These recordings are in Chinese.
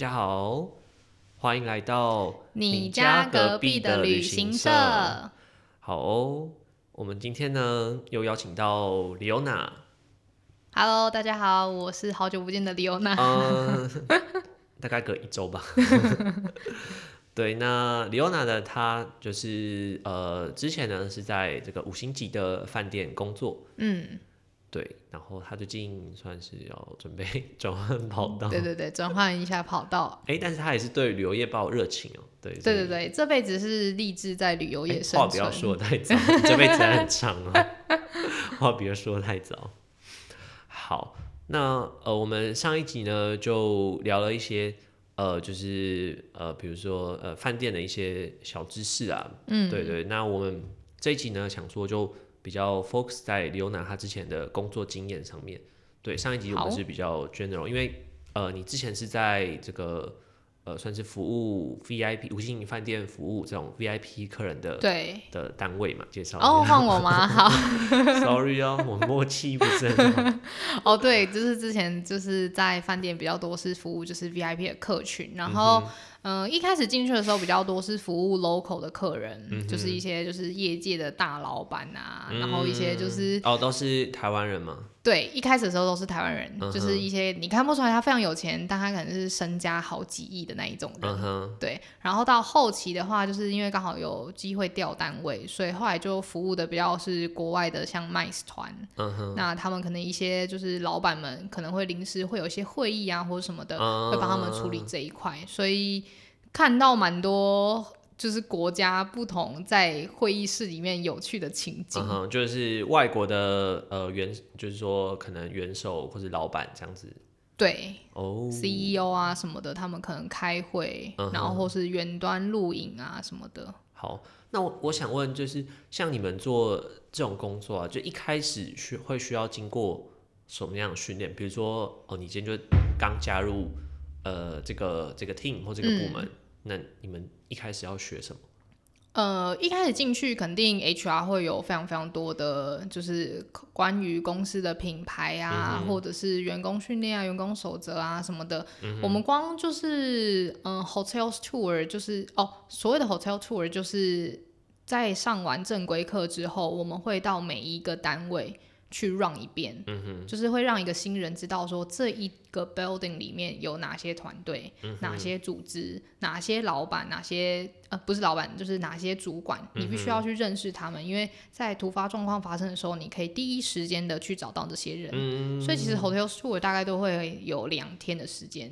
大家好，欢迎来到你家隔壁的旅行社。好哦，我们今天呢又邀请到李欧娜。Hello，大家好，我是好久不见的李欧娜。嗯，大概隔一周吧。对，那李欧娜呢，她就是呃，之前呢是在这个五星级的饭店工作。嗯，对，然后他最近算是要准备 转换跑道。对对对，转换一下跑道。哎，但是他也是对旅游业抱有热情哦。对对对对，这辈子是立志在旅游业哎生话不要存。说的太早，你这辈子还很长哦。话不要说得太早。好，那呃，我们上一集呢就聊了一些呃，就是呃，比如说呃，饭店的一些小知识啊。嗯，对对。那我们这一集呢，想说就比较 focus 在刘娜她之前的工作经验上面。对，上一集我们是比较 general，因为呃，你之前是在这个呃，算是服务 VIP 五星级饭店服务这种 VIP 客人的对。的单位嘛，介绍哦，下。换我吗？好。Sorry 哦，我默契不是很好。哦，对，就是之前就是在饭店比较多是服务就是 VIP 的客群，然后嗯、呃一开始进去的时候比较多是服务 local 的客人，就是一些就是业界的大老板啊，然后一些就是哦，都是台湾人嘛。对，一开始的时候都是台湾人，就是一些你看不出来他非常有钱，但他可能是身家好几亿的那一种人。对，然后到后期的话，就是因为刚好有机会调单位，所以后来就服务的比较是国外的，像 MICE 团，嗯哼，那他们可能一些就是老板们可能会临时会有一些会议啊或者什么的，嗯会帮他们处理这一块，所以看到蛮多就是国家不同在会议室里面有趣的情景。嗯哼，就是外国的呃元，就是说可能元首或者老板这样子。对，哦，CEO 啊什么的，他们可能开会，然后或是远端录影啊什么的。好，那我我想问，就是像你们做这种工作啊，就一开始需会需要经过什么样的训练？比如说，哦，你今天就刚加入呃这个这个 team 或这个部门，那你们一开始要学什么？呃，一开始进去肯定 HR 会有非常非常多的，就是关于公司的品牌啊，或者是员工训练啊、员工守则啊什么的。我们光就是嗯、呃 hotel tour 就是哦，所谓的 hotel tour 就是在上完正规课之后，我们会到每一个单位去 run 一遍，就是会让一个新人知道说这一个 building 里面有哪些团队、哪些组织、哪些老板、哪些呃不是老板，就是哪些主管，你必须要去认识他们，因为在突发状况发生的时候，你可以第一时间的去找到这些人。所以其实 hotel tour 大概都会有两天的时间。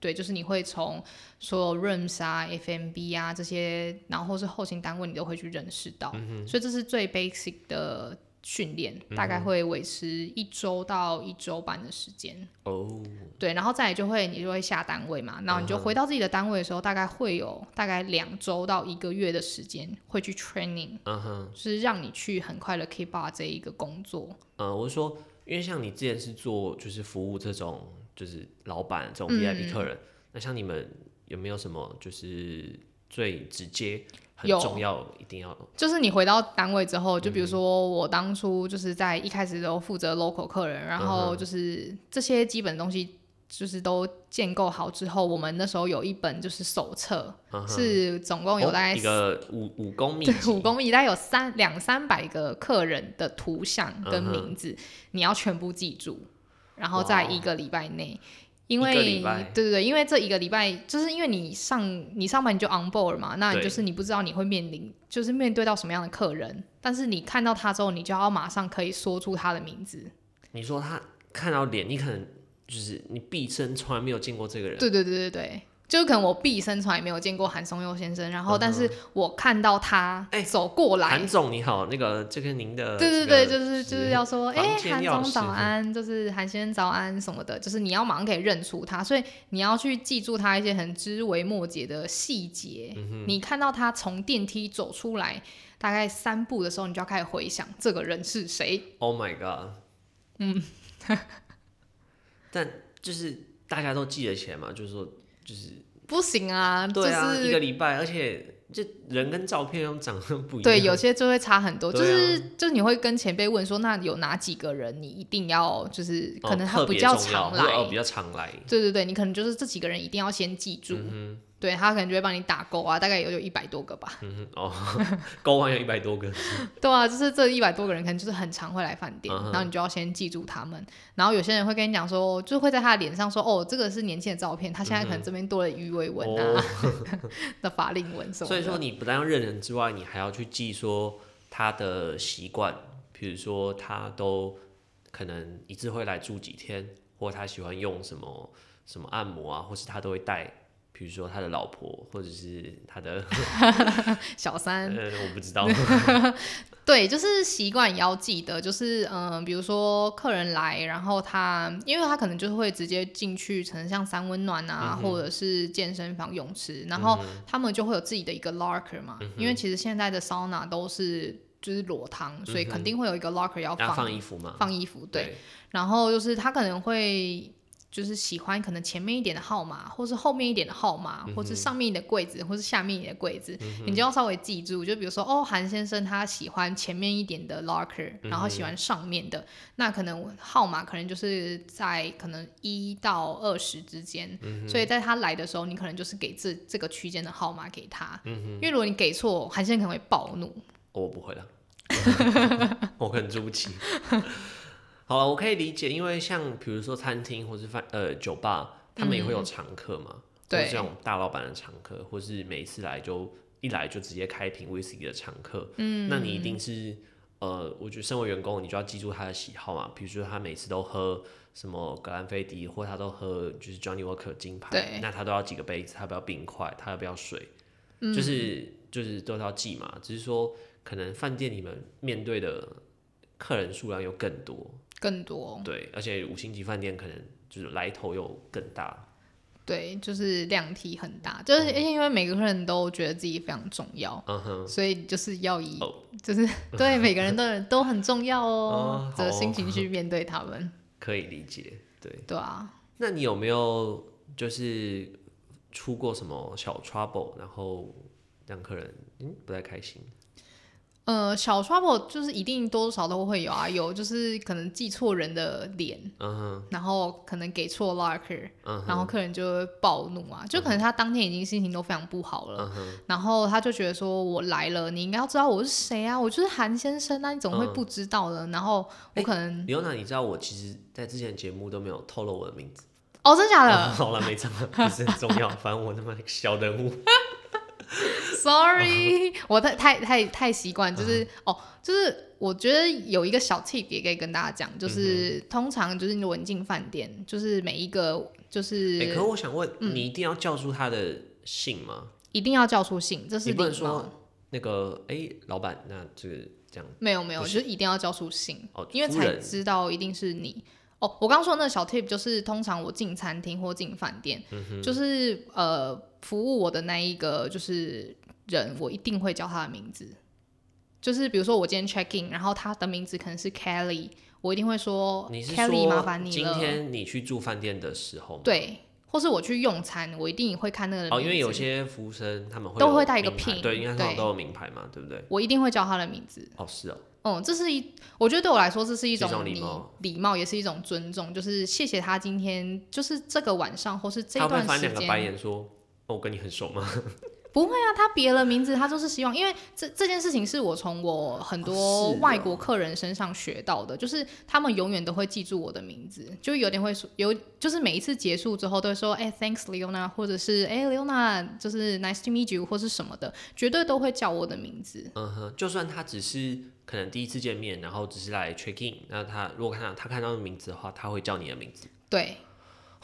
对，就是你会从所有 rooms 啊、FMB 啊这些，然后是后勤单位，你都会去认识到。所以这是最 basic 的训练，大概会维持一周到一周半的时间。哦，对，然后再来就会你就会下单位嘛，然后你就回到自己的单位的时候，大概会有大概两周到一个月的时间会去 training，嗯哼，就是让你去很快的 keep up 这一个工作。呃，我是说，因为像你之前是做就是服务这种就是老板这种嗯 VIP 客人，那像你们有没有什么就是最直接、重要、一定要就是你回到单位之后，就比如说我当初就是在一开始都负责 local 客人，然后就是这些基本东西就是都建构好之后，我们那时候有一本就是手册，是总共有大概哦一个五五公里五公里，大概有三两三百个客人的图像跟名字，你要全部记住，然后在一个礼拜内。因为对对对，因为这一个礼拜就是因为你上你上班你就 on board 嘛，那你就是你不知道你会面临就是面对到什么样的客人，但是你看到他之后，你就要马上可以说出他的名字。你说他看到脸，你可能就是你毕生从来没有见过这个人，对对对对对，就可能我毕生从来没有见过韩松佑先生，然后但是我看到他哎走过来，韩总你好，那个这个您的对对对，就是就是要说，房哎、韩总早安，就是韩先生早安什么的，就是你要马上可以认出他，所以你要去记住他一些很枝微末节的细节。你看到他从电梯走出来，大概三步的时候，你就要开始回想这个人是谁。Oh my god，嗯，但就是大家都记得起来嘛，就是说就是不行啊，对啊，就是一个礼拜，而且这人跟照片又长得不一样。对，有些就会差很多，就是就是你会跟前辈问说，那有哪几个人你一定要就是可能他比较常来，哦比较常来。对对对，你可能就是这几个人一定要先记住，嗯对他可能就会帮你打勾啊，大概有有一百多个吧。嗯哼，哦，勾完有一百多个，对啊，就是这一百多个人可能就是很常会来饭店，嗯然后你就要先记住他们。然后有些人会跟你讲说，就会在他的脸上说，哦，这个是年轻的照片，他现在可能这边多了鱼尾纹啊、的法令纹什么所以说你不但要认人之外，你还要去记说他的习惯，比如说他都可能一次会来住几天，或他喜欢用什么什么按摩啊，或是他都会带。比如说他的老婆，或者是他的，小三，呃，我不知道，对，就是习惯也要记得，就是嗯、呃比如说客人来，然后他，因为他可能就是会直接进去，可能像三温暖啊，嗯或者是健身房、泳池，然后他们就会有自己的一个 locker 嘛，嗯因为其实现在的桑拿都是就是裸汤，所以肯定会有一个 locker 要要放放衣服嘛？放衣服，对，对，然后就是他可能会就是喜欢可能前面一点的号码，或是后面一点的号码，或是上面的柜子，或是下面的柜子，你就要稍微记住。就比如说，哦，韩先生他喜欢前面一点的 locker，然后喜欢上面的，那可能号码可能就是在可能一到二十之间，所以在他来的时候，你可能就是给这这个区间的号码给他，因为如果你给错，韩先生可能会暴怒。我不会了，我可能住不起。好了，我可以理解，因为像比如说餐厅或是饭呃酒吧，他们也会有常客嘛，嗯对这种大老板的常客，或是每一次来就一来就直接开瓶威士忌的常客，嗯，那你一定是呃，我觉得身为员工，你就要记住他的喜好嘛，比如说他每次都喝什么格兰菲迪，或他都喝就是 Johnny Walker 金牌对，那他都要几个杯子，他要不要冰块，他要不要水，嗯。就是就是都是要记嘛，只是说可能饭店你们面对的客人数量又更多，更多，对，而且五星级饭店可能就是来头又更大，对，就是量体很大，就是而且因为每个人都觉得自己非常重要，嗯哼，所以就是要以哦。就是 对每个人都 都很重要哦的心情去面对他们，可以理解，对。对啊，那你有没有就是出过什么小 trouble，然后让客人嗯不太开心？呃，小 trouble 就是一定多多少少都会有啊，有就是可能记错人的脸，嗯哼，然后可能给错 locker，、嗯哼，然后客人就会暴怒啊，就可能他当天已经心情都非常不好了，嗯哼，然后他就觉得说我来了，你应该要知道我是谁啊，我就是韩先生啊，你怎么会嗯不知道呢？然后我可能、李欧娜，你知道我其实在之前节目都没有透露我的名字。哦，真假哦的 好了，没这么，不是很重要，反正我那么小人物。Sorry，我太太太太习惯，嗯就是、哦，就是我觉得有一个小 tip 也可以跟大家讲，就是、嗯通常就是你文进饭店，就是每一个就是、哎、可是我想问，嗯你一定要叫出他的姓吗？一定要叫出姓，这是你不能。说那个，哎、老板，那这个这样没有没有，就是一定要叫出姓，哦，因为才知道一定是你。哦，我刚刚说的那个小 tip 就是，通常我进餐厅或进饭店，嗯就是呃服务我的那一个就是人，我一定会叫他的名字。就是比如说我今天 check in，然后他的名字可能是 Kelly，我一定会说 Kelly 麻说烦你了。今天你去住饭店的时候吗？对，或是我去用餐，我一定会看那个人哦，因为有些服务生他们会有都会带一个 pin，对，应该都有名牌嘛，对不对？我一定会叫他的名字。哦，是哦，嗯，这是一，我觉得对我来说，这是一种种礼礼貌礼貌，也是一种尊重。就是谢谢他今天，就是这个晚上，或是这段时间。他翻两个白间，眼说：“哦，我跟你很熟吗 不会啊，他别了名字，他就是希望，因为这这件事情是我从我很哦多外国客人身上学到的，就是他们永远都会记住我的名字，就有点会说有，就是每一次结束之后都会说，哎、t h a n k s Leona，或者是哎、Leona，就是 Nice to meet you，或是什么的，绝对都会叫我的名字。？”嗯哼，就算他只是可能第一次见面，然后只是来 check in，那他如果看到他看到名字的话，他会叫你的名字。对，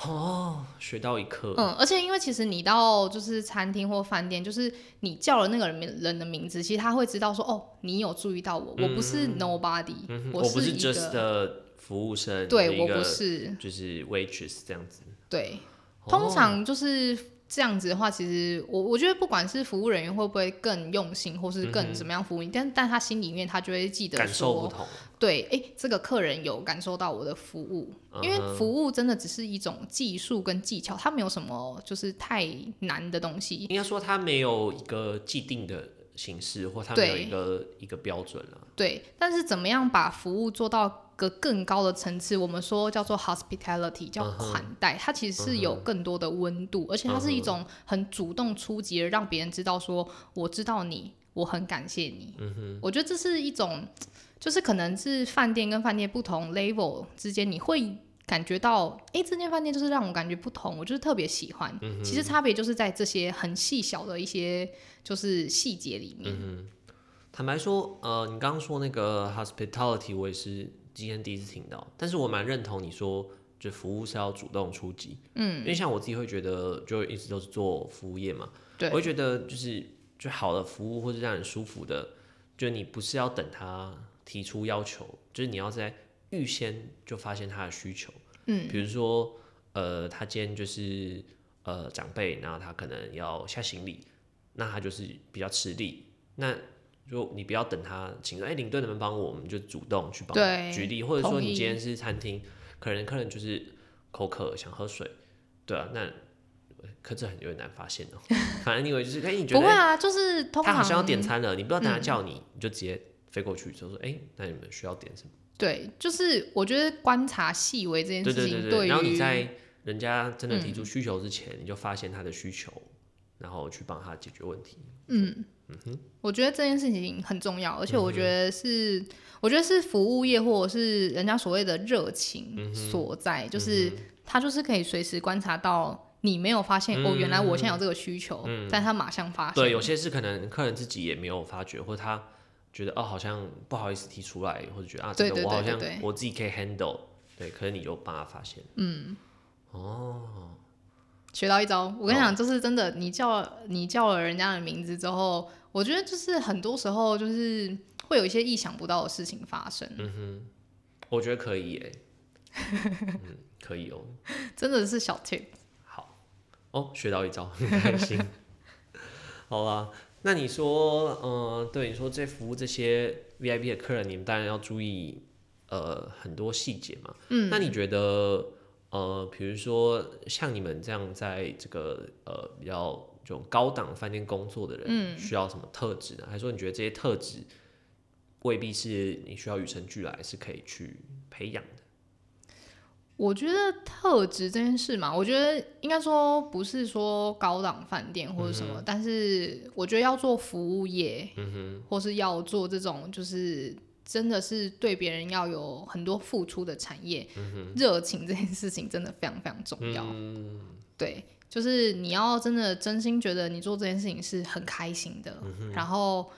哦，学到一课。嗯，而且因为其实你到就是餐厅或饭店，就是你叫了那个人名人的名字，其实他会知道说，哦，你有注意到我，我不是 nobody，、我我不是一 just，的服务生，对我不是，就是 waitress 这样子。对，哦通常就是这样子的话，其实我我觉得不管是服务人员会不会更用心，或是更怎么样服务你，但但他心里面他就会记得感受不说，同，对，哎、这个客人有感受到我的服务，因为服务真的只是一种技术跟技巧，它没有什么就是太难的东西。应该说它没有一个既定的形式，或它没有一个一个标准了。对，但是怎么样把服务做到个更高的层次？我们说叫做 hospitality，叫款待，它其实是有更多的温度，而且它是一种很主动出击的，让别人知道说我知道你，我很感谢你。嗯我觉得这是一种，就是可能是饭店跟饭店不同 level 之间，你会。感觉到，哎、这间饭店就是让我感觉不同，我就是特别喜欢。嗯其实差别就是在这些很细小的一些就是细节里面。嗯坦白说，呃，你刚刚说那个 hospitality，我也是今天第一次听到，但是我蛮认同你说，就服务是要主动出击。嗯，因为像我自己会觉得，就一直都是做服务业嘛，对我会觉得就是就好的服务或是让人舒服的，就你不是要等他提出要求，就是你要在预先就发现他的需求。嗯，比如说，呃，他今天就是呃长辈，然后他可能要下行李，那他就是比较吃力。那如果你不要等他请说，哎、领队能不能帮我，我们就主动去帮对举例，或者说你今天是餐厅，可能客人就是口渴想喝水，对啊，那可这很有点难发现哦、反正因为就是，哎、你觉得不会啊，就是通常他好像要点餐了，你不知道等他嗯。叫你，你就直接飞过去，就说，哎、那你们需要点什么？对，就是我觉得观察细微这件事情，对对对，然后你在人家真的提嗯出需求之前，你就发现他的需求，然后去帮他解决问题。嗯哼，我觉得这件事情很重要，而且我觉得是，我觉得是服务业或者是人家所谓的热情所在，就是他就是可以随时观察到。你没有发现、哦，原来我现在有这个需求，但他马上发现。对，有些是可能客人自己也没有发觉，或者他觉得哦，好像不好意思提出来，或者觉得啊，我好像我自己可以 handle，对，可是你就帮他发现。学到一招，我跟你哦讲，就是真的，你叫你叫了人家的名字之后，我觉得就是很多时候就是会有一些意想不到的事情发生，嗯哼我觉得可以耶，嗯，可以哦。真的是小 tip。好，哦，学到一招，很开心。好啦，那你说，呃，对你说这服务这些 VIP 的客人，你们当然要注意呃很多细节嘛。嗯，那你觉得，呃，比如说像你们这样在这个呃比较这种高档饭店工作的人，嗯需要什么特质呢？还是说你觉得这些特质未必是你需要与生俱来，是可以去培养的？我觉得特质这件事嘛，我觉得应该说不是说高档饭店或者什么，但是我觉得要做服务业，或是要做这种就是真的是对别人要有很多付出的产业，热、情这件事情真的非常非常重要。对，就是你要真的真心觉得你做这件事情是很开心的，然后。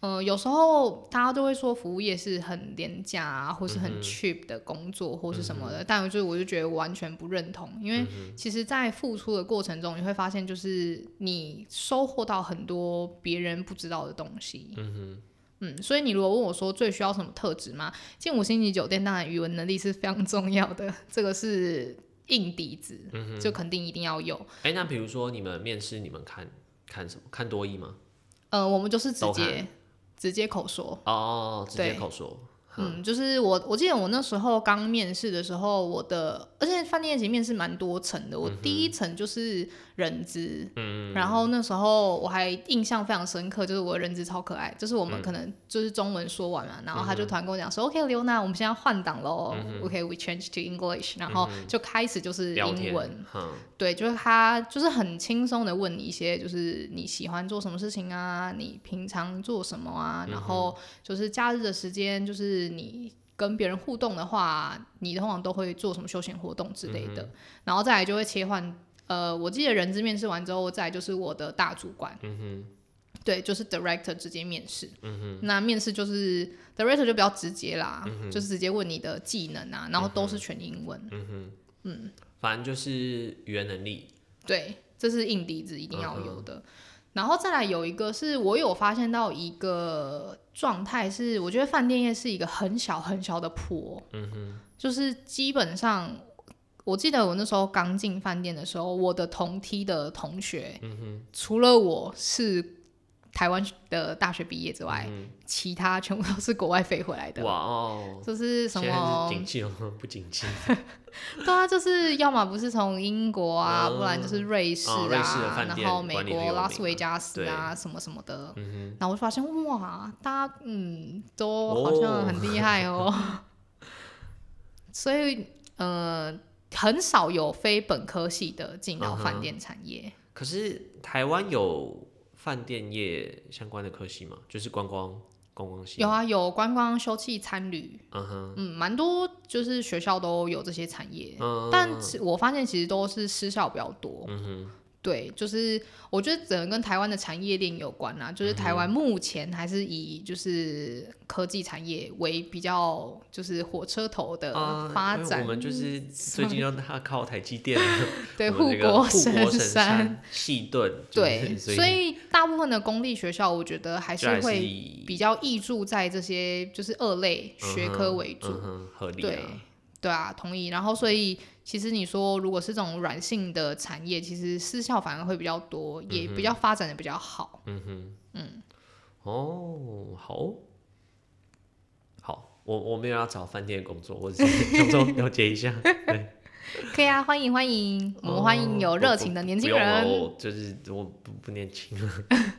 呃，有时候大家都会说服务业是很廉价啊，或是很 cheap 的工作，或是什么的，但就是我就觉得完全不认同，因为其实，在付出的过程中，你会发现，就是你收获到很多别人不知道的东西。嗯嗯，所以你如果问我说最需要什么特质吗？进五星级酒店，当然语文能力是非常重要的，这个是硬底子，就肯定一定要有。哎、那比如说你们面试，你们看看什么？看多一吗？呃，我们就是直接直接口说。哦，直接口说。嗯，就是我，我记得我那时候刚面试的时候，我的，而且饭店其实面是蛮多层的，我第一层就是人资，嗯，然后那时候我还印象非常深刻，就是我的人资超可爱，就是我们可能就是中文说完嘛，然后他就突然跟我讲说、o k 刘娜，我们现在换档喽、o k we change to English，然后就开始就是英文，，嗯，对，就是他就是很轻松的问你一些，就是你喜欢做什么事情啊，你平常做什么啊，然后就是假日的时间，就是你跟别人互动的话，你通常都会做什么休闲活动之类的，然后再来就会切换。呃，我记得人资面试完之后，再来就是我的大主管，对，就是 director 直接面试。那面试就是 director 就比较直接啦，就是直接问你的技能啊，然后都是全英文。嗯嗯反正就是语言能力。对，这是硬底子一定要有的。然后再来有一个是我有发现到一个状态是，我觉得饭店业是一个很小很小的坡，嗯哼，就是基本上我记得我那时候刚进饭店的时候，我的同梯的同学，嗯除了我是台湾的大学毕业之外，嗯其他全部都是国外飞回来，的。哇哦，就是什么是景气哦，不景气，对啊，就是要么不是从英国啊，嗯。不然就是瑞士哦瑞士的啊，然后美国拉斯维加斯啊什么什么的。嗯然后我就发现哇，大家嗯都好像很厉害哦，所以呃很少有非本科系的进到饭店产业。哼。可是台湾有饭店业相关的科系嘛？就是观光观光系？有，啊，有观光、休憩、餐旅，嗯哼，嗯，蛮多就是学校都有这些产业，嗯，但是我发现其实都是私校比较多。嗯哼，对，就是我觉得整个跟台湾的产业链有关啊，就是台湾目前还是以就是科技产业为比较就是火车头的发展，我们就是最近让他靠台积电 对护国神山。山细盾，就是对，所所以大部分的公立学校，我觉得还是会比较易注在这些就是二类学科为主。合理啊，对啊，同意。然后，所以其实你说，如果是这种软性的产业，其实私校反而会比较多，也比较发展的比较好。嗯哼，嗯，哦，好，好，我我没有要找饭店工作，我只是 想说了解一下，对，可以啊，欢迎欢迎，我们欢迎有热情的年轻人。我就是我不不年轻了。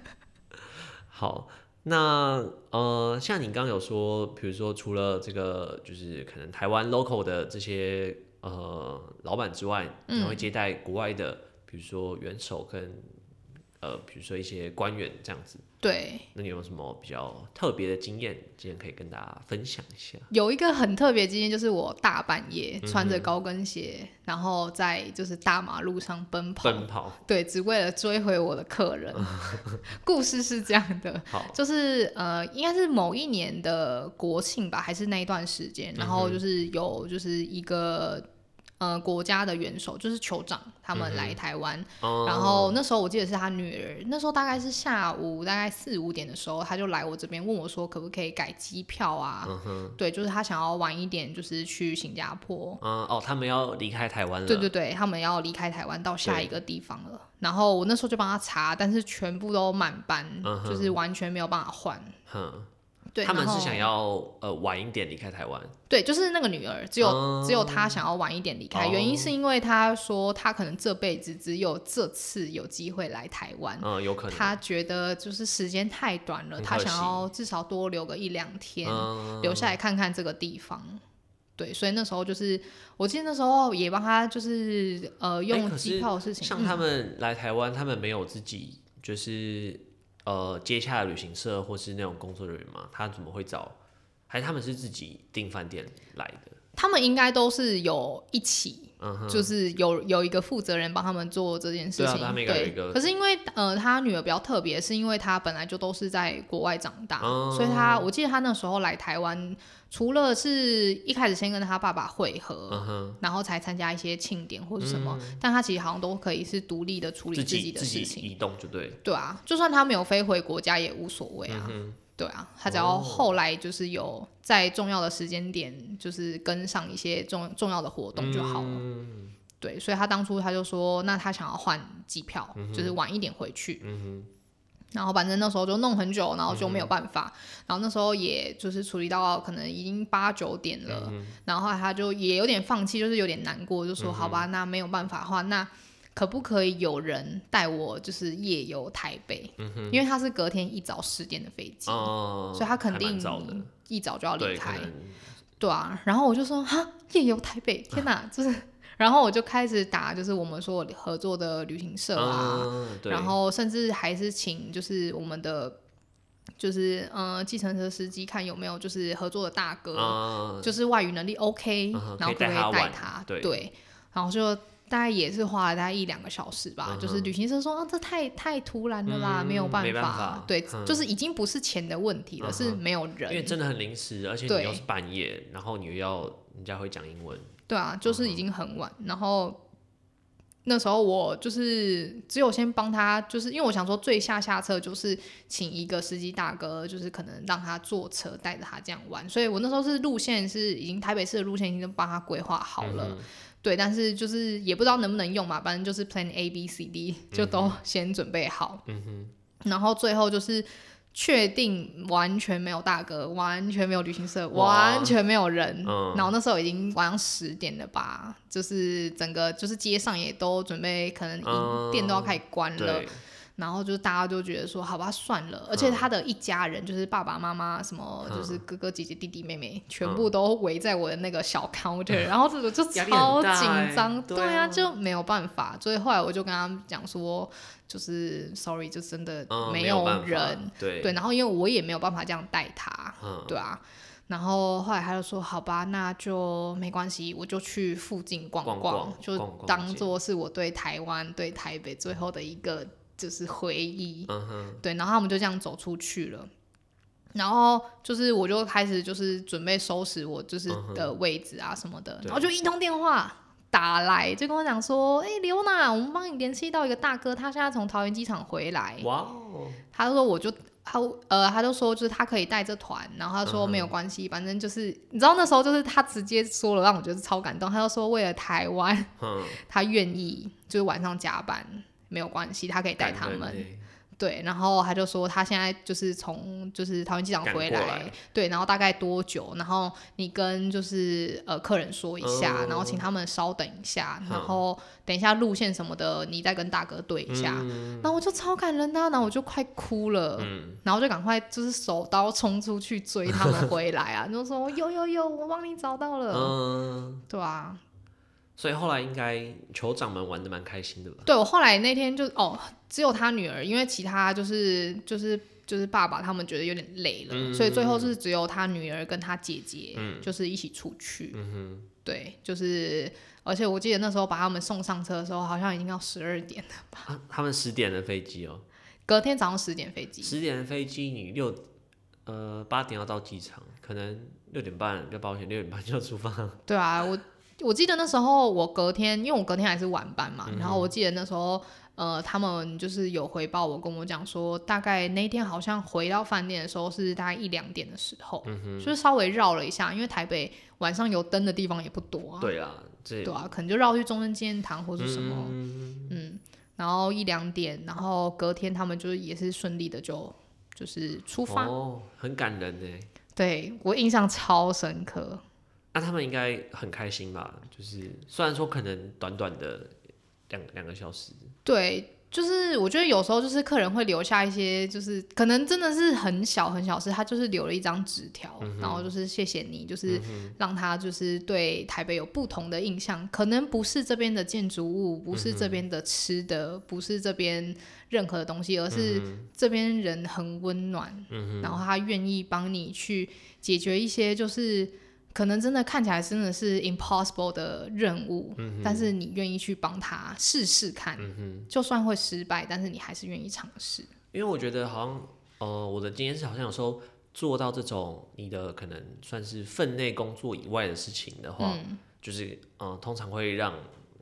好，那呃，像你刚刚有说，比如说除了这个，就是可能台湾 local 的这些呃老板之外，你嗯会接待国外的，比如说元首跟呃，比如说一些官员这样子。对，那你有什么比较特别的经验，今天可以跟大家分享一下？有一个很特别经验，就是我大半夜嗯穿着高跟鞋，然后在就是大马路上奔跑，奔跑，对，只为了追回我的客人。故事是这样的，就是呃，应该是某一年的国庆吧，还是那一段时间，然后就是有就是一个呃国家的元首，就是酋长他们来台湾，哦然后那时候我记得是他女儿，那时候大概是下午大概四五点的时候，他就来我这边问我说可不可以改机票啊？嗯，对，就是他想要晚一点，就是去新加坡。嗯，哦，他们要离开台湾了，对对对，他们要离开台湾到下一个地方了。然后我那时候就帮他查，但是全部都满班，嗯就是完全没有办法换。哼，对，他们是想要呃晚一点离开台湾，对，就是那个女儿，只有、哦。只有她想要晚一点离开，哦原因是因为她说她可能这辈子只有这次有机会来台湾，嗯，有可能，她觉得就是时间太短了，她想要至少多留个一两天，嗯，留下来看看这个地方。对，所以那时候就是，我记得那时候也帮她就是呃用机票的事情，像他们来台湾，他们没有自己就是呃接洽的旅行社或是那种工作人员吗？他怎么会找？还是他们是自己订饭店来的？他们应该都是有一起，嗯，就是有有一个负责人帮他们做这件事情。对可是因为呃，他女儿比较特别，是因为她本来就都是在国外长大，哦。所以她我记得她那时候来台湾，除了是一开始先跟他爸爸会合。嗯，然后才参加一些庆典或是什么，但他其实好像都可以是独立的处理自自己的事情，移动就对，对啊，就算他没有飞回国家也无所谓啊，嗯对啊，他只要后来就是有在重要的时间点，就是跟上一些重重要的活动就好了。嗯。对，所以他当初他就说，那他想要换机票，就是晚一点回去。嗯然后反正那时候就弄很久，然后就没有办法。然后那时候也就是处理到可能已经八九点嗯了，然后他就也有点放弃，就是有点难过，就说、好吧，那没有办法的话，那可不可以有人带我就是夜游台北？因为他是隔天一早十点的飞机，哦，所以他肯定早，一早就要，离开。对啊，然后我就说哈，夜游台北，天哪，就是，然后我就开始打，就是我们说合作的旅行社啊，然后甚至还是请就是我们的就是呃计程车司机看有没有就是合作的大哥，嗯就是外语能力 OK，、嗯然后可不可以带他玩带他？对。然后就大概也是花了大概一两个小时吧，嗯就是旅行社说啊这太太突然了啦，嗯没有办法。对，嗯。就是已经不是钱的问题了，嗯是没有人，因为真的很临时，而且你又是半夜，然后你又要人家会讲英文，对啊，就是已嗯经很晚，然后那时候我就是只有先帮他，就是因为我想说最下下策就是请一个司机大哥，就是可能让他坐车带着他这样玩，所以我那时候是路线是已经台北市的路线已经帮他规划好了，对，但是就是也不知道能不能用嘛，反正就是 Plan A B C D 就都先准备好，嗯哼，然后最后就是。确定完全没有大哥，完全没有旅行社，完全没有人。然后那时候已经晚上十点了吧，就是整个就是街上也都准备，可能店都要开始关了。然后就大家就觉得说，好吧，算了。而且他的一家人，就是爸爸妈妈，什么就是哥哥姐姐、弟弟妹妹，全部都围在我的那个小 counter，然后这个就超紧张。对啊，就没有办法。所以后来我就跟他们讲说，就是 sorry，就真的没有人。对对，然后因为我也没有办法这样带他，对啊。然后后来他就说，好吧，那就没关系，我就去附近逛逛，就当做是我对台湾、对台北最后的一个。就是回忆，对，然后他们就这样走出去了，然后就是我就开始就是准备收拾我就是的位置啊什么的，然后就一通电话打来，就跟我讲说，哎，刘娜，我们帮你联系到一个大哥，他现在从桃园机场回来，哇哦，他说我就他呃，他就说就是他可以带这团，然后他说没有关系，反正就是你知道那时候就是他直接说了，让我觉得超感动，他就说为了台湾，他愿意就是晚上加班。没有关系，他可以带他们。对，然后他就说他现在就是从就是桃园机场回来，对，然后大概多久？然后你跟就是呃客人说一下，然后请他们稍等一下，然后等一下路线什么的，你再跟大哥对一下。然后我就超感人的，然后我就快哭了，然后就赶快就是手刀冲出去追他们回来啊！就说有有有，我帮你找到了，嗯，对啊。所以后来应该酋长们玩的蛮开心的吧？对我后来那天就哦，只有他女儿，因为其他就是就是就是爸爸他们觉得有点累了，所以最后是只有他女儿跟他姐姐，就是一起出去。嗯哼，对，就是而且我记得那时候把他们送上车的时候，好像已经要十二点了吧？他们十点的飞机哦，隔天早上十点飞机。十点的飞机，你六呃八点要到机场，可能六点半比较保险，六点半就要出发。对啊，我。我记得那时候我隔天，因为我隔天还是晚班嘛，然后我记得那时候，呃，他们就是有回报我，跟我讲说，大概那天好像回到饭店的时候是大概一两点的时候，就是稍微绕了一下，因为台北晚上有灯的地方也不多啊。对啊，对啊，可能就绕去中正纪念堂或者什么，嗯，然后一两点，然后隔天他们就是也是顺利的就就是出发，哦，很感人呢。对我印象超深刻。那他们应该很开心吧？就是虽然说可能短短的两两个小时，对，就是我觉得有时候就是客人会留下一些，就是可能真的是很小很小事，他就是留了一张纸条，然后就是谢谢你，就是让他就是对台北有不同的印象，可能不是这边的建筑物，不是这边的吃的，不是这边任何的东西，而是这边人很温暖，然后他愿意帮你去解决一些就是。可能真的看起来真的是 impossible 的任务，但是你愿意去帮他试试看，就算会失败，但是你还是愿意尝试。因为我觉得好像，呃，我的经验是，好像有时候做到这种你的可能算是分内工作以外的事情的话，就是，呃，通常会让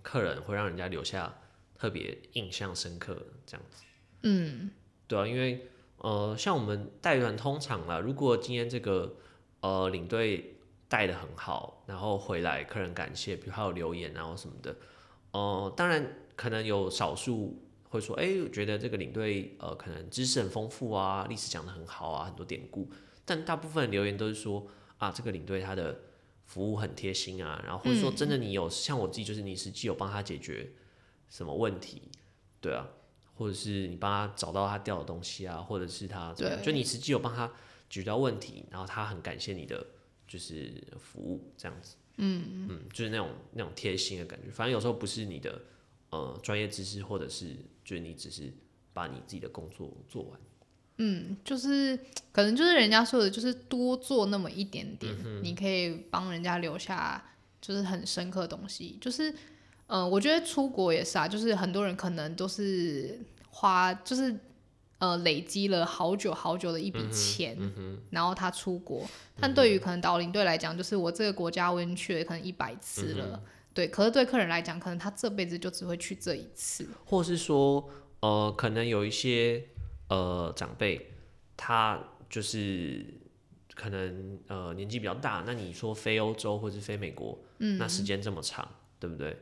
客人会让人家留下特别印象深刻这样子。嗯，对啊，因为，呃，像我们带团通常啦，如果今天这个，呃，领队。带的很好，然后回来客人感谢，比如还有留言然后什么的，呃，当然可能有少数会说，哎，我觉得这个领队呃可能知识很丰富啊，历史讲的很好啊，很多典故，但大部分留言都是说啊，这个领队他的服务很贴心啊，然后或者说真的你有像我自己就是你实际有帮他解决什么问题，对啊，或者是你帮他找到他掉的东西啊，或者是他对就你实际有帮他解决到问题，然后他很感谢你的。就是服务这样子，嗯嗯，就是那种那种贴心的感觉。反正有时候不是你的呃专业知识，或者是就是你只是把你自己的工作做完。嗯，就是可能就是人家说的，就是多做那么一点点，你可以帮人家留下就是很深刻的东西。就是嗯，我觉得出国也是啊，就是很多人可能都是花就是。呃，累积了好久好久的一笔钱，然后他出国，但对于可能导领队来讲，就是我这个国家我已经去了可能一百次了，对，可是对客人来讲，可能他这辈子就只会去这一次。或是说，呃，可能有一些呃长辈，他就是可能呃年纪比较大，那你说飞欧洲或是飞美国，嗯，那时间这么长，对不对？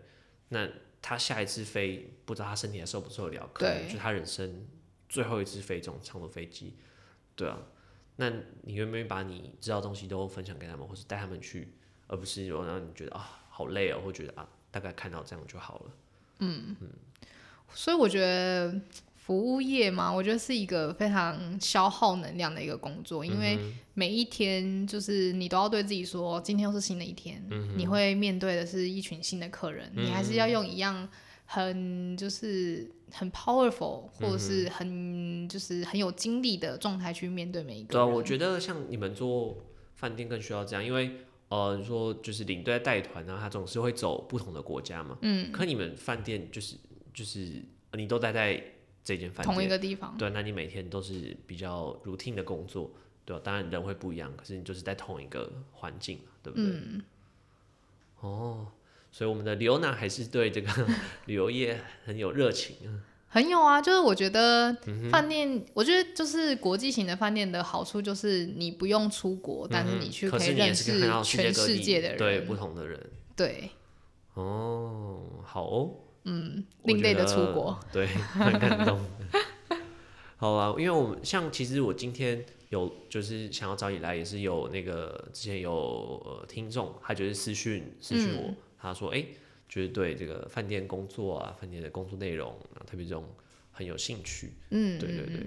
那他下一次飞，不知道他身体还受不受得了，可能就他人生最后一次飞这种长途飞机，对啊。那你愿不愿意把你知道的东西都分享给他们，或是带他们去，而不是让你觉得啊好累哦，或觉得啊大概看到这样就好了。嗯嗯。所以我觉得服务业嘛，我觉得是一个非常消耗能量的一个工作，因为每一天就是你都要对自己说，今天又是新的一天，你会面对的是一群新的客人，你还是要用一样很就是。很 powerful，或者是很就是很有精力的状态去面对每一个。对啊，我觉得像你们做饭店更需要这样，因为呃，说就是领队带团啊，他总是会走不同的国家嘛。嗯。可你们饭店就是就是你都待在这间饭店同一个地方。对，那你每天都是比较 routine 的工作，对吧？当然人会不一样，可是你就是在同一个环境，对不对？嗯。哦。所以我们的刘娜还是对这个 旅游业很有热情啊，很有啊。就是我觉得饭店，我觉得就是国际型的饭店的好处就是你不用出国，但是你去可以认识全世界的人，对不同的人。对。哦，好哦。嗯，另类的出国，对，很感动。好啊，因为我们像其实我今天有就是想要找你来，也是有那个之前有呃听众，他就是私讯私讯我。他说：“哎，就是对这个饭店工作啊，饭店的工作内容啊，特别这种很有兴趣。嗯，对对对。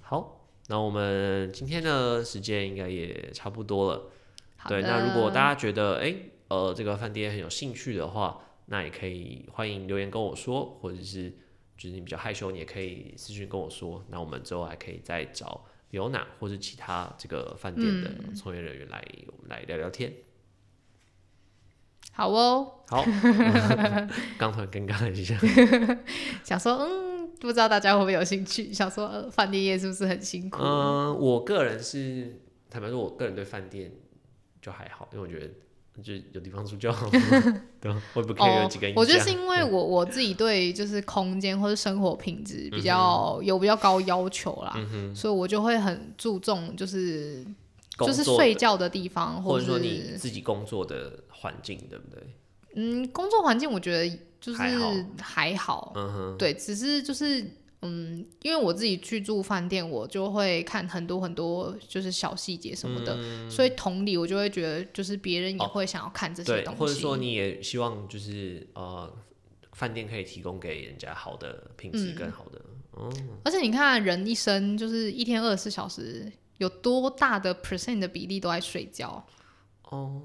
好，那我们今天的时间应该也差不多了。对，那如果大家觉得哎，呃，这个饭店很有兴趣的话，那也可以欢迎留言跟我说，或者是就是你比较害羞，你也可以私信跟我说。那我们之后还可以再找刘娜或者其他这个饭店的从业人员来，我们来聊聊天。”好哦，好，刚突然尴尬一下，想说，嗯，不知道大家会不会有兴趣？想说，呃，饭店业是不是很辛苦？嗯，我个人是坦白说，我个人对饭店就还好，因为我觉得就有地方住就好，对，会不会有几个？我觉得是因为我我自己对就是空间或者生活品质比较有比较高要求啦，所以我就会很注重就是。就是睡觉的地方，或者说你自己工作的环境，对不对？嗯，工作环境我觉得就是还好，嗯哼，对，只是就是嗯，因为我自己去住饭店，我就会看很多很多就是小细节什么的，所以同理，我就会觉得就是别人也会想要看这些东西，或者说你也希望就是呃，饭店可以提供给人家好的品质更好的，哦，而且你看人一生就是一天二十四小时。有多大的 percent 的比例都在睡觉？哦，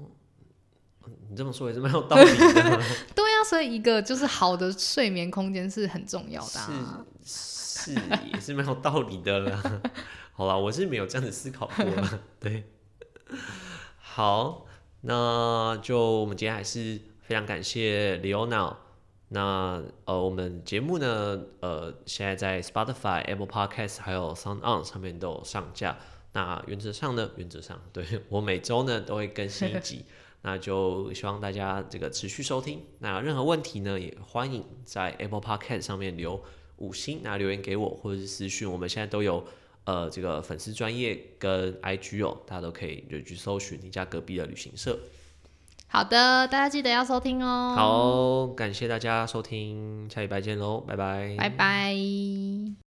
你这么说也是蛮有道理的。对啊，所以一个就是好的睡眠空间是很重要的。是是，也是蛮有道理的啦。好了，我是没有这样子思考过了。对，好，那就我们今天还是非常感谢 Leona。那呃，我们节目呢，呃，现在在 Spotify、Apple Podcast 还有 Sound On 上面都有上架。那原则上呢，原则上对我每周呢都会更新一集，那就希望大家这个持续收听。那任何问题呢，也欢迎在 Apple Podcast 上面留五星，那留言给我或者是私讯。我们现在都有呃这个粉丝专业跟 IG 哦，大家都可以就去搜寻你家隔壁的旅行社。好的，大家记得要收听哦。好，感谢大家收听，下礼拜见喽，拜拜，拜拜。